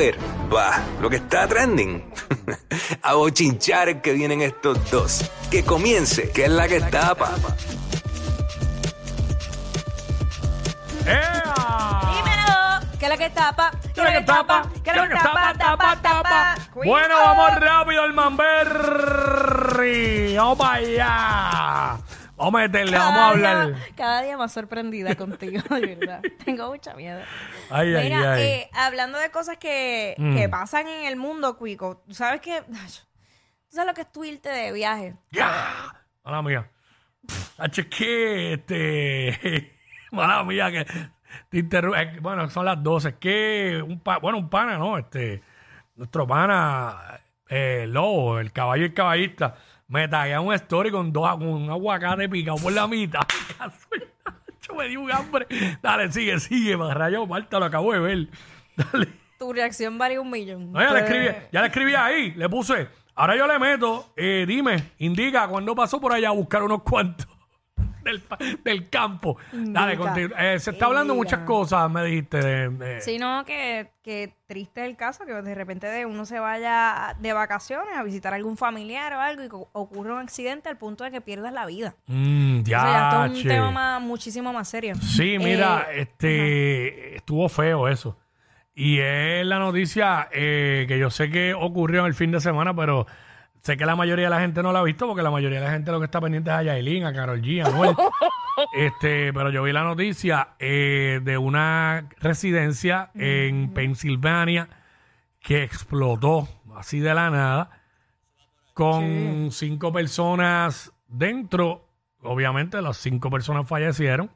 saber? Va, lo que está trending. A bochinchar que vienen estos dos. Que comience, que es la que tapa. ¡Ea! Dímelo, que la que tapa, ¿Qué es lo que tapa? que la que tapa, tapa, tapa. Bueno, vamos rápido al Manberry. Vamos para allá. Vamos a meterle, vamos a hablar. día- Cada día más sorprendida contigo, de verdad. Tengo mucha miedo. Ay, Mira, ay. eh, hablando de cosas que, Mm. que pasan en el mundo, Cuico, ¿tú sabes qué? ¿Tú sabes lo que es tu irte de viaje? ¡Ya! Mala mía. H, que este. Mala mía, que te interru- eh, Bueno, son las 12. Que un pa- bueno, un pana, ¿no? Este. Nuestro pana, eh, Lobo, el caballo y el caballista, me taguea un story con, dos, con un aguacate picado por la mitad. Yo me di un hambre. Dale, sigue, sigue. Me rayó Marta, lo acabo de ver. Dale. Tu reacción vale un millón. No, ya le Pues, escribí, ya le escribí ahí, le puse. Ahora yo le meto, eh, dime, indica cuándo pasó por allá a buscar unos cuantos del, campo. Dale. Eh, se está hablando muchas cosas, me dijiste. de- de- Sí, no, que, que triste el caso, que de repente de uno se vaya de vacaciones a visitar a algún familiar o algo y co- ocurre un accidente al punto de que pierdas la vida. Mm, o sea, ya esto es un tema más- muchísimo más serio. Sí, mira, Eh, este estuvo feo eso. Y es la noticia eh, que yo sé que ocurrió en el fin de semana, pero sé que la mayoría de la gente no la ha visto porque la mayoría de la gente lo que está pendiente es a Yailin, a Carol G, a Anuel. este, pero yo vi la noticia eh, de una residencia en Pensilvania que explotó así de la nada con cinco personas dentro. Obviamente las cinco personas fallecieron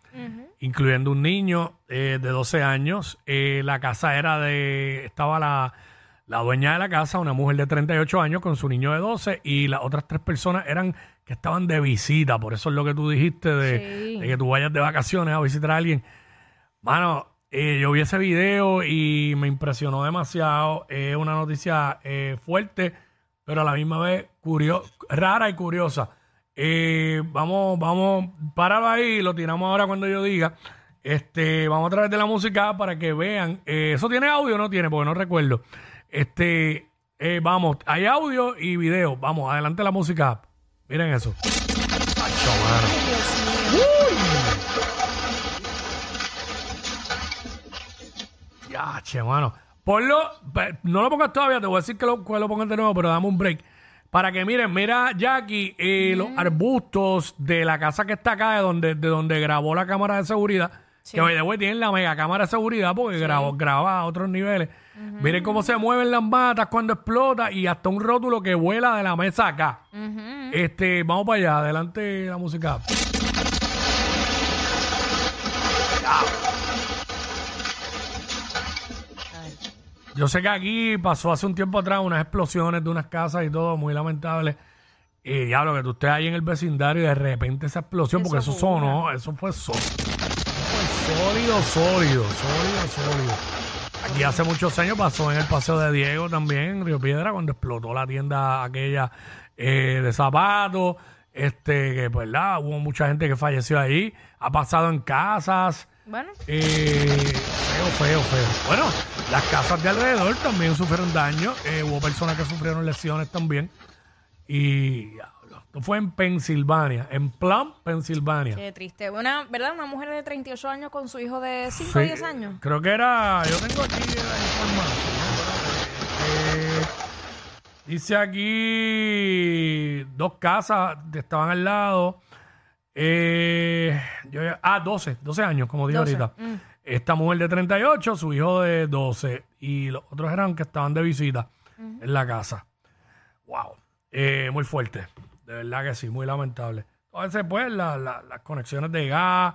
incluyendo un niño eh, de 12 años. Eh, la casa era de, estaba la, la dueña de la casa, una mujer de 38 años con su niño de 12 y las otras tres personas eran que estaban de visita. Por eso es lo que tú dijiste de, Sí. de que tú vayas de vacaciones a visitar a alguien. Mano, eh, yo vi ese video y me impresionó demasiado. Es una noticia eh, fuerte, pero a la misma vez curio- rara y curiosa. Eh, vamos, vamos, páralo ahí, lo tiramos ahora cuando yo diga. Este, vamos a través de la música para que vean. Eh, ¿Eso tiene audio o no tiene? Porque no recuerdo. Este, eh, vamos, hay audio y video. Vamos, adelante la música. Miren eso. Acho, mano. Ya, che, mano. Ponlo, no lo pongas todavía, te voy a decir que lo, que lo pongas de nuevo, pero dame un break. Para que miren, mira, Jackie, eh, los arbustos de la casa que está acá, de donde, de donde grabó la cámara de seguridad, que by the way, tienen la mega cámara de seguridad porque grabó, graba a otros niveles. Miren cómo se mueven las matas cuando explota y hasta un rótulo que vuela de la mesa acá. Este, vamos para allá, adelante la música. Yo sé que aquí pasó hace un tiempo atrás unas explosiones de unas casas y todo, muy lamentable. Y diablo, que tú estés ahí en el vecindario y de repente esa explosión, porque eso Eso sonó, eso fue sólido. Sólido, sólido, sólido, sólido. Aquí hace muchos años pasó en el Paseo de Diego también, en Río Piedra, cuando explotó la tienda aquella eh, de zapatos. Este, que pues, ¿verdad? Hubo mucha gente que falleció ahí. Ha pasado en casas. Bueno, Eh, feo, feo, feo. Bueno, las casas de alrededor también sufrieron daño. Eh, hubo personas que sufrieron lesiones también. Y esto fue en Pensilvania, en Plum, Pensilvania. qué triste. Una, ¿verdad? Una mujer de 38 años con su hijo de 5 Sí, o 10 años. Creo que era. Yo tengo aquí la información. Eh, dice aquí dos casas estaban al lado. Eh, yo, ah, 12, 12 años, como digo 12, ahorita. mm. Esta mujer de 38, su hijo de 12. Y los otros eran que estaban de visita en la casa. Wow. Eh, muy fuerte. De verdad que sí, muy lamentable. Veces, pues, la- la- las conexiones de gas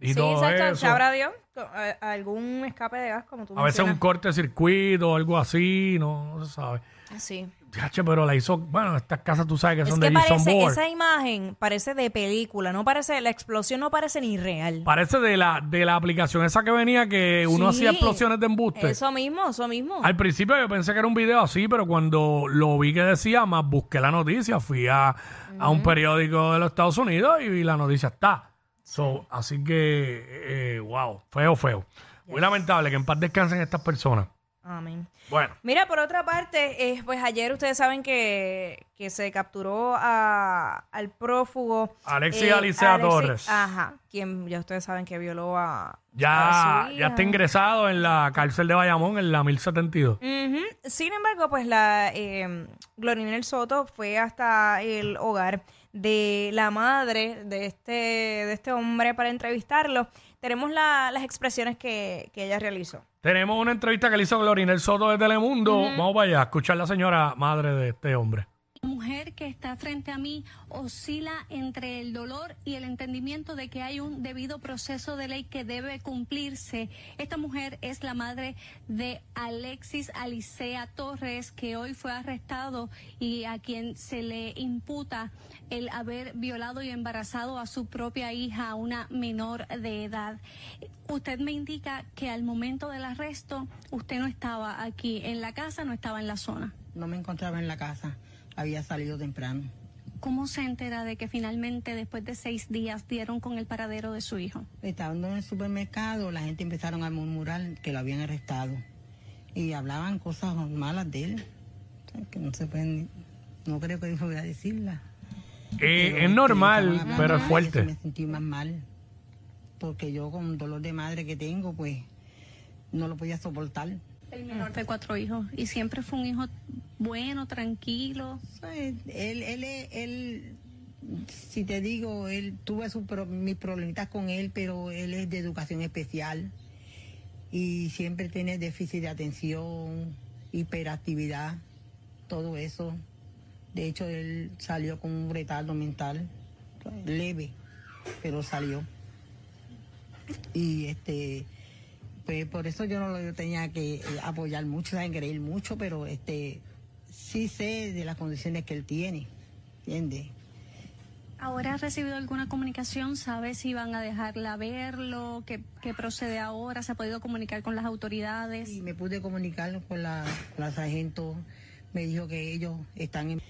y sí, todo exacto. eso. Sabrá Dios. a- algún escape de gas, como tú A veces un mencionas. corte de circuito o algo así, no, no se sabe. Sí. Yache, pero la hizo, bueno, estas casas tú sabes que Es son que de Jason parece, Bourne. esa imagen parece de película, no parece, la explosión no parece ni real. Parece de la, de la aplicación esa que venía que uno Sí, hacía explosiones de embuste. Eso mismo, eso mismo. Al principio yo pensé que era un video así, pero cuando lo vi que decía, más busqué la noticia, fui a, a un periódico de los Estados Unidos y la noticia está. So, así que, eh, wow, feo, feo. Muy lamentable que en paz descansen estas personas. Amén. Bueno, Mira, por otra parte, eh, pues ayer ustedes saben que, que se capturó a- al prófugo. Alexis Alicea Torres. Ajá, quien ya ustedes saben que violó a. ya, ya está ingresado en la cárcel de Bayamón, en la 1072. Ujú. Sin embargo, pues la eh, Glorinel Soto fue hasta el hogar de la madre de este, de este hombre para entrevistarlo. Tenemos la- las expresiones que, que ella realizó. Tenemos una entrevista que le hizo Glorinel Soto de Telemundo. Vamos para allá a escuchar a la señora madre de este hombre. Mujer que está frente a mí oscila entre el dolor y el entendimiento de que hay un debido proceso de ley que debe cumplirse. Esta mujer es la madre de Alexis Alicea Torres, que hoy fue arrestado y a quien se le imputa el haber violado y embarazado a su propia hija, una menor de edad. Usted me indica que al momento del arresto usted no estaba aquí en la casa, no estaba en la zona. No me encontraba en la casa, había salido temprano. ¿Cómo se entera de que finalmente después de seis días dieron con el paradero de su hijo? Estando en el supermercado, la gente empezaron a murmurar que lo habían arrestado y hablaban cosas malas de él, o sea, que no se pueden, no creo que yo voy a decirla. Eh, Pero, es normal, hablando pero es fuerte. Me sentí más mal, porque yo con dolor de madre que tengo, pues no lo podía soportar. El menor de cuatro hijos. Y siempre fue un hijo bueno, tranquilo. Él, él, él, si te digo, él tuve sus pro- mis problemitas con él, pero él es de educación especial y siempre tiene déficit de atención, hiperactividad, todo eso. De hecho, él salió con un retardo mental leve, pero salió. Y este, pues por eso yo no lo tenía que eh, apoyar mucho, saben creer mucho, pero este sí sé de las condiciones que él tiene, ¿entiendes? ¿Ahora ha recibido alguna comunicación? ¿Sabe si van a dejarla verlo? ¿Qué, qué procede ahora? ¿Se ha podido comunicar con las autoridades? Y me pude comunicar con la, la sargento, me dijo que ellos están en...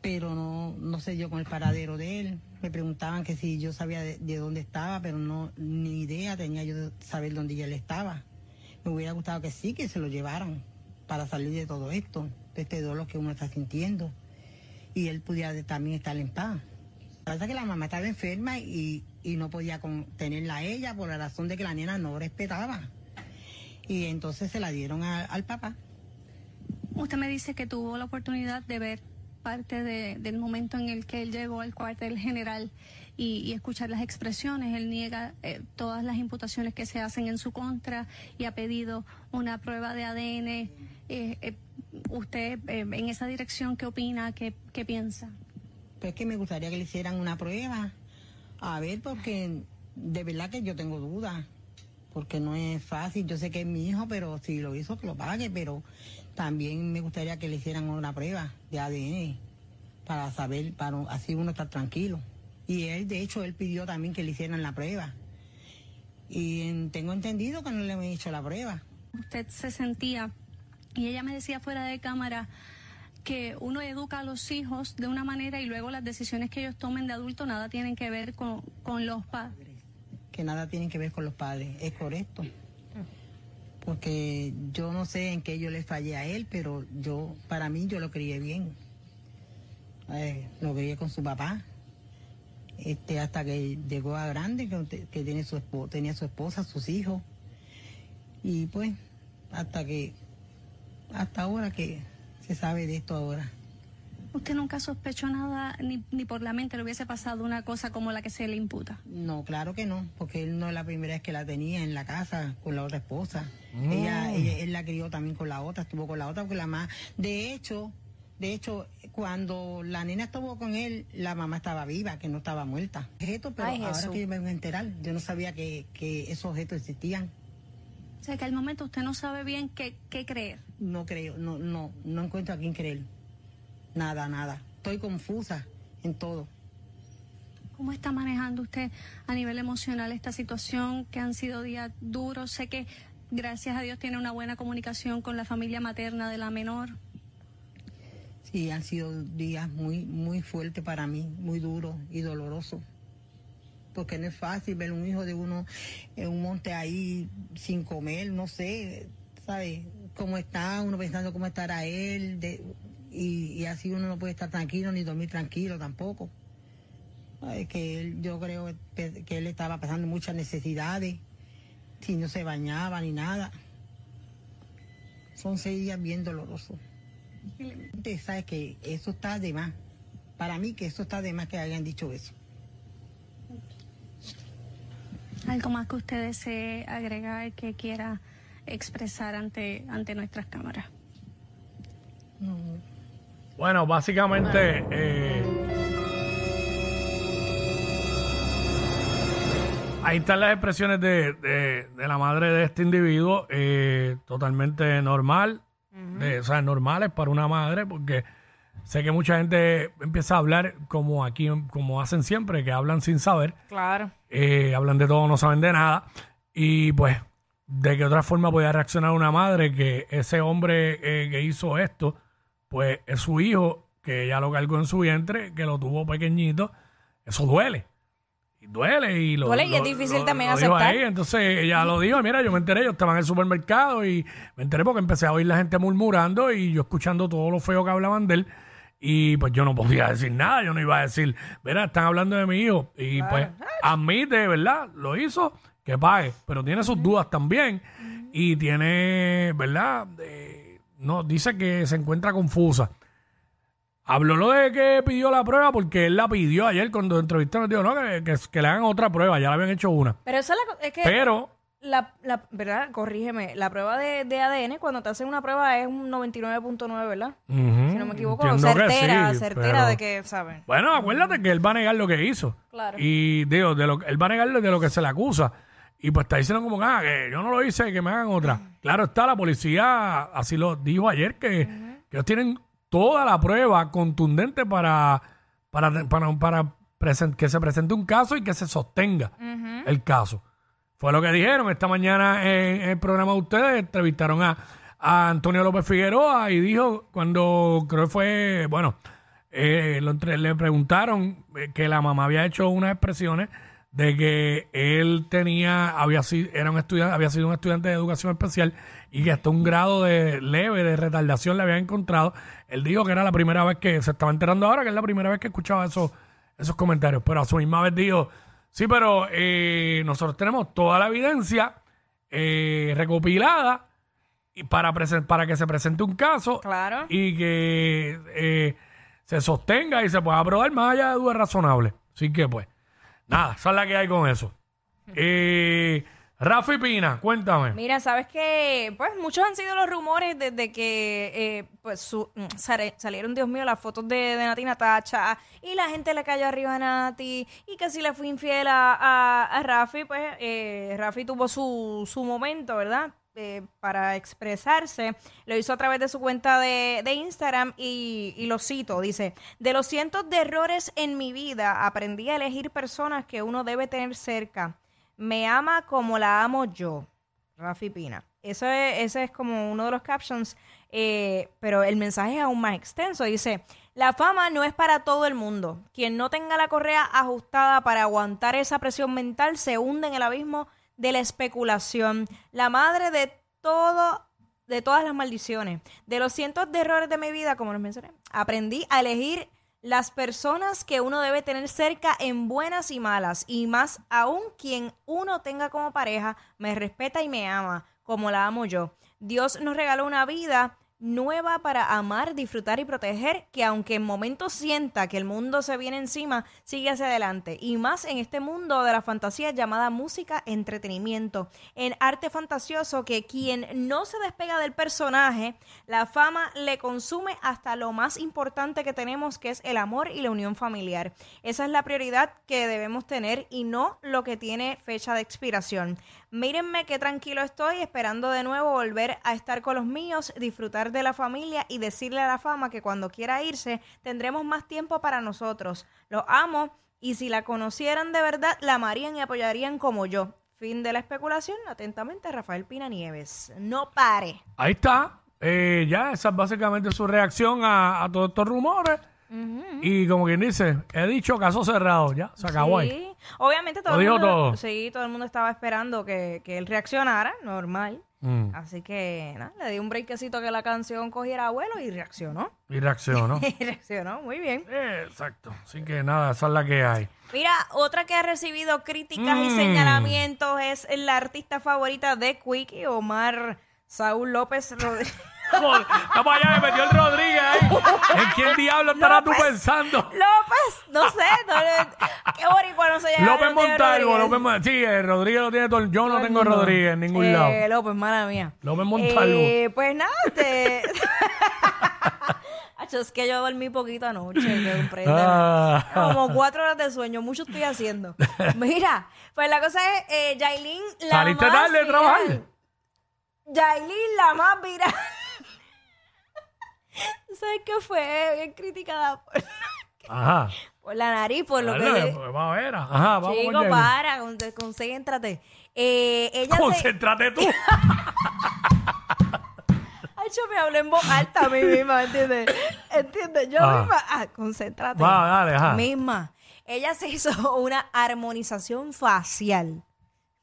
Pero no, no sé yo con el paradero de él. Me preguntaban que si yo sabía de, de dónde estaba, pero no, ni idea tenía yo de saber dónde él estaba. Me hubiera gustado que sí, que se lo llevaran para salir de todo esto, de este dolor que uno está sintiendo. Y él pudiera también estar en paz. Pasa que la mamá estaba enferma y, y no podía con- tenerla a ella por la razón de que la nena no respetaba. Y entonces se la dieron al papá. Usted me dice que tuvo la oportunidad de ver parte de- del momento en el que él llegó al cuartel general y, escuchar las expresiones. Él niega eh, todas las imputaciones que se hacen en su contra y ha pedido una prueba de ADN. Eh, eh, ¿Usted eh, en esa dirección qué opina? ¿Qué, qué piensa? Pues que me gustaría que le hicieran una prueba. A ver, porque de verdad que yo tengo dudas. Porque no es fácil. Yo sé que es mi hijo, pero si lo hizo, que lo pague. Pero también me gustaría que le hicieran una prueba de ADN para saber, para así uno estar tranquilo. Y él, de hecho, él pidió también que le hicieran la prueba. Y en- tengo entendido que no le han hecho la prueba. usted se sentía, y ella me decía fuera de cámara, que uno educa a los hijos de una manera y luego las decisiones que ellos tomen de adulto nada tienen que ver con, con los padres. que nada tienen que ver con los padres. Es correcto. Porque yo no sé en qué yo le fallé a él, pero yo, para mí, yo lo crié bien. Eh, lo crié con su papá. Este, hasta que llegó a grande, que, que tiene su espo- tenía su esposa, sus hijos. Y pues, hasta que, hasta ahora que se sabe de esto ahora. Usted nunca sospechó nada, ni, ni por la mente le hubiese pasado una cosa como la que se le imputa. No, claro que no, porque él no es la primera vez que la tenía en la casa con la otra esposa. Ella, ella- él la crió también con la otra, estuvo con la otra, porque la más, de hecho, de hecho, cuando la nena estuvo con él, la mamá estaba viva, que no estaba muerta. Objetos, pero Ay, ahora que yo me vengo a enterar, yo no sabía que, que esos objetos existían. O sea que al momento usted no sabe bien qué, qué creer. No creo, no, no, no encuentro a quién creer. Nada, nada. Estoy confusa en todo. ¿Cómo está manejando usted a nivel emocional esta situación que han sido días duros? Sé que gracias a Dios tiene una buena comunicación con la familia materna de la menor. Sí, han sido días muy, muy fuertes para mí, muy duros y dolorosos. Porque no es fácil ver un hijo de uno en un monte ahí sin comer, no sé, ¿sabes? cómo está, uno pensando cómo estará él, y, y así uno no puede estar tranquilo ni dormir tranquilo tampoco. Es que él, yo creo que él estaba pasando muchas necesidades, si no se bañaba ni nada. Son seis días bien dolorosos. Usted sabe que eso está de más. Para mí que eso está de más que hayan dicho eso. Algo más que usted desee agregar que quiera expresar ante, ante nuestras cámaras. No, Bueno, básicamente, eh, ahí están las expresiones de, de- de la madre de este individuo, eh, totalmente normal, de- o sea, normales para una madre, porque sé que mucha gente empieza a hablar como aquí, como hacen siempre, que hablan sin saber, Claro. eh, hablan de todo, no saben de nada, y pues, de qué otra forma podía reaccionar una madre que ese hombre eh, que hizo esto, pues es su hijo, que ella lo cargó en su vientre, que lo tuvo pequeñito, eso duele. Y duele y lo Duele y es lo- difícil lo- también lo aceptar. ahí. Entonces ella lo dijo, mira, yo me enteré, yo estaba en el supermercado y me enteré porque empecé a oír la gente murmurando y yo escuchando todo lo feo que hablaban de él. Y pues yo no podía decir nada, yo no iba a decir, mira, están hablando de mi hijo. Y pues admite, ¿verdad? Lo hizo, que pague, pero tiene sus dudas también. Y tiene, ¿verdad? Eh, no, dice que se encuentra confusa. Habló lo de que pidió la prueba porque él la pidió ayer cuando entrevistaron. Dijo, no, que, que- que le hagan otra prueba, ya le habían hecho una. Pero eso es, la es que Pero, la, la, ¿verdad? Corrígeme, la prueba de, de ADN cuando te hacen una prueba es un 99.9, ¿verdad? ujú, Si no me equivoco, entiendo certera, sí, certera pero- de que, ¿saben? Bueno, acuérdate que él va a negar lo que hizo. Claro. Y digo, de lo, él va a negar de lo que se le acusa. Y pues está diciendo como ah, que yo no lo hice, que me hagan otra. Claro está, la policía así lo dijo ayer, que, que ellos tienen toda la prueba contundente para, para, para, para presen- que se presente un caso y que se sostenga el caso. Fue lo que dijeron esta mañana en, en el programa de ustedes. Entrevistaron a, a Antonio López Figueroa y dijo, cuando creo que fue, bueno, eh, lo le preguntaron eh, que la mamá había hecho unas expresiones de que él tenía, había sido, era un estudiante, había sido un estudiante de educación especial y que hasta un grado de leve de retardación le había encontrado. Él dijo que era la primera vez que se estaba enterando ahora, que es la primera vez que escuchaba esos, esos comentarios. Pero a su misma vez dijo, sí, pero eh, nosotros tenemos toda la evidencia eh, recopilada y para, para que se presente un caso Claro. y que eh, se sostenga y se pueda aprobar más allá de dudas razonables. Así que pues, nada, esa es la que hay con eso. Eh, Rafi Pina, cuéntame. Mira, sabes que, pues, muchos han sido los rumores desde que, eh, pues, su- mm, salieron, Dios mío, las fotos de, de Nati Natacha y la gente le cayó arriba a Nati y que si le fue infiel a, a, a Rafi, pues, eh, Rafi tuvo su, su momento, ¿verdad? Eh, para expresarse, lo hizo a través de su cuenta de, de Instagram y, y lo cito, dice, de los cientos de errores en mi vida aprendí a elegir personas que uno debe tener cerca. Me ama como la amo yo. Rafi Pina. Eso es, ese es como uno de los captions, eh, pero el mensaje es aún más extenso. Dice, la fama no es para todo el mundo. Quien no tenga la correa ajustada para aguantar esa presión mental se hunde en el abismo de la especulación. La madre de todo de todas las maldiciones, de los cientos de errores de mi vida, como les mencioné, aprendí a elegir las personas que uno debe tener cerca en buenas y malas, y más aún quien uno tenga como pareja, me respeta y me ama, como la amo yo. Dios nos regaló una vida nueva para amar, disfrutar y proteger, que aunque en momentos sienta que el mundo se viene encima, sigue hacia adelante. Y más en este mundo de la fantasía llamada música, entretenimiento, en arte fantasioso que quien no se despega del personaje, la fama le consume hasta lo más importante que tenemos, que es el amor y la unión familiar. Esa es la prioridad que debemos tener y no lo que tiene fecha de expiración. Mírenme qué tranquilo estoy, esperando de nuevo volver a estar con los míos, disfrutar de la familia y decirle a la fama que cuando quiera irse tendremos más tiempo para nosotros. Los amo y si la conocieran de verdad, la amarían y apoyarían como yo. Fin de la especulación. Atentamente, Rafael Pina Nieves. No pare. Ahí está. Eh, ya, esa es básicamente su reacción a, a todos estos rumores. Y como quien dice, he dicho caso cerrado, ya, se acabó ahí. Sí, obviamente todo Lo el dijo mundo, todo. sí, todo el mundo estaba esperando que, que él reaccionara, normal. Mm. Así que nada, le di un breakcito que la canción cogiera vuelo y reaccionó. Y reaccionó. Y reaccionó muy bien. Eh, Exacto. Así que nada, esa es la que hay. Mira, otra que ha recibido críticas y Mm. señalamientos es la artista favorita de Quickie, Omar Saúl López Rodríguez. Vamos allá, me metió el Rodríguez ahí. ¿En quién diablo estarás tú pensando? López, no sé, no no se llama. López Montalvo. López Mon- Sí, eh, Rodríguez lo tiene todo. Yo no tengo. Rodríguez en ningún Eh, lado. López, mala mía. López Montalvo. Eh, pues nada, te... Acho, es que yo dormí poquito anoche, que. Ah. Como cuatro horas de sueño, mucho estoy haciendo. Mira, pues la cosa es, eh, Yailin, la ¿Saliste más tarde de viral. trabajar? Yailin, la más viral. ¿Sabes qué fue? Bien criticada por, Ajá. Por la nariz, por lo que... Dale, pues, vamos a ver. Ajá, vamos Chico, Yailin. para, con- concéntrate. Eh, ella se... Concéntrate tú. Ay, yo me hablé en voz alta a mí misma, ¿entiendes? ¿Entiendes? Yo Ah. misma... Ah, concéntrate. Va, dale, ajá. Misma. Ella se hizo una armonización facial.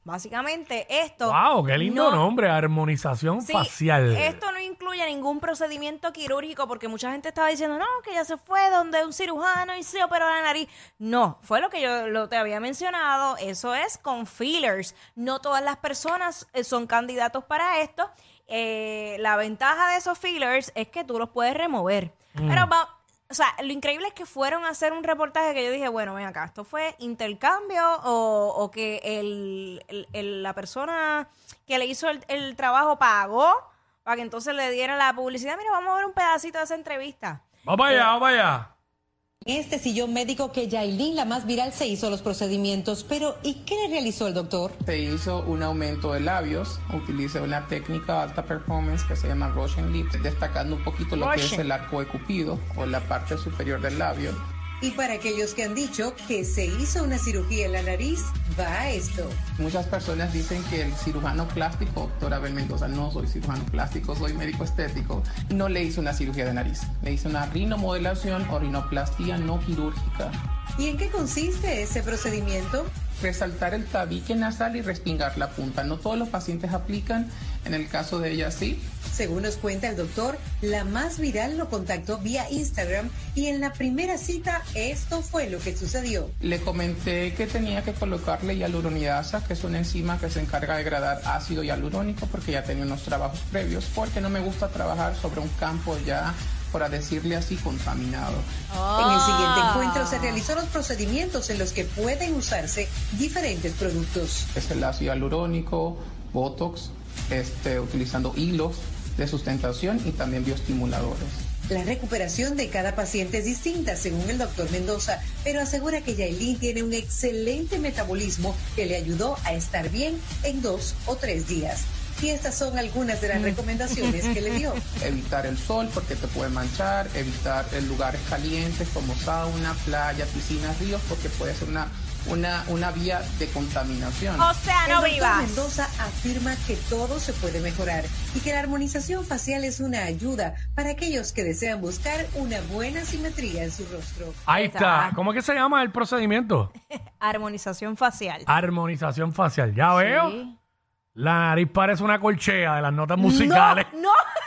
Básicamente esto... Wow, qué lindo no- nombre. Armonización Sí, facial. Esto no incluye ningún procedimiento quirúrgico porque mucha gente estaba diciendo, no, que ella se fue donde un cirujano y se operó la nariz. No, fue lo que yo lo te había mencionado. Eso es con fillers. No todas las personas eh, son candidatos para esto. Eh, la ventaja de esos fillers es que tú los puedes remover. Pero va, o sea, lo increíble es que fueron a hacer un reportaje que yo dije, bueno, ven acá, ¿esto fue intercambio o, o que el, el- el- la persona que le hizo el, el trabajo pagó para que entonces le diera la publicidad? Mira, vamos a ver un pedacito de esa entrevista. Vamos para allá, vamos para allá. En este sillón médico que Yailin, la más viral, se hizo los procedimientos. Pero, ¿y qué le realizó el doctor? Se hizo un aumento de labios, utilicé una técnica alta performance que se llama Russian Lips, destacando un poquito lo que es el arco de cupido o la parte superior del labio. Y para aquellos que han dicho que se hizo una cirugía en la nariz, va a esto. Muchas personas dicen que el cirujano plástico, doctor Abel Mendoza, no soy cirujano plástico, soy médico estético, no le hice una cirugía de nariz, le hice una rinomodelación o rinoplastía no quirúrgica. ¿Y en qué consiste ese procedimiento? Resaltar el tabique nasal y respingar la punta. No todos los pacientes aplican, en el caso de ella sí, Según nos cuenta el doctor, la más viral lo contactó vía Instagram y en la primera cita esto fue lo que sucedió. Le comenté que tenía que colocarle hialuronidasa, que es una enzima que se encarga de degradar ácido hialurónico, porque ya tenía unos trabajos previos, porque no me gusta trabajar sobre un campo ya, por decirle así, contaminado. En el siguiente Ah. encuentro se realizó los procedimientos en los que pueden usarse diferentes productos. Es el ácido hialurónico, Botox, este, utilizando hilos de sustentación y también bioestimuladores. La recuperación de cada paciente es distinta, según el doctor Mendoza, pero asegura que Yailin tiene un excelente metabolismo que le ayudó a estar bien en dos o tres días. Y estas son algunas de las recomendaciones que le dio. Evitar el sol porque te puede manchar, evitar eh, lugares calientes como sauna, playa, piscinas, ríos, porque puede ser una, una, una vía de contaminación. O sea, El no doctor vivas. Mendoza afirma que todo se puede mejorar y que la armonización facial es una ayuda para aquellos que desean buscar una buena simetría en su rostro. Ahí Está. ¿Cómo es que se llama el procedimiento? Armonización facial. Armonización facial. Ya veo. Sí. La nariz parece una colchea de las notas musicales. No, no.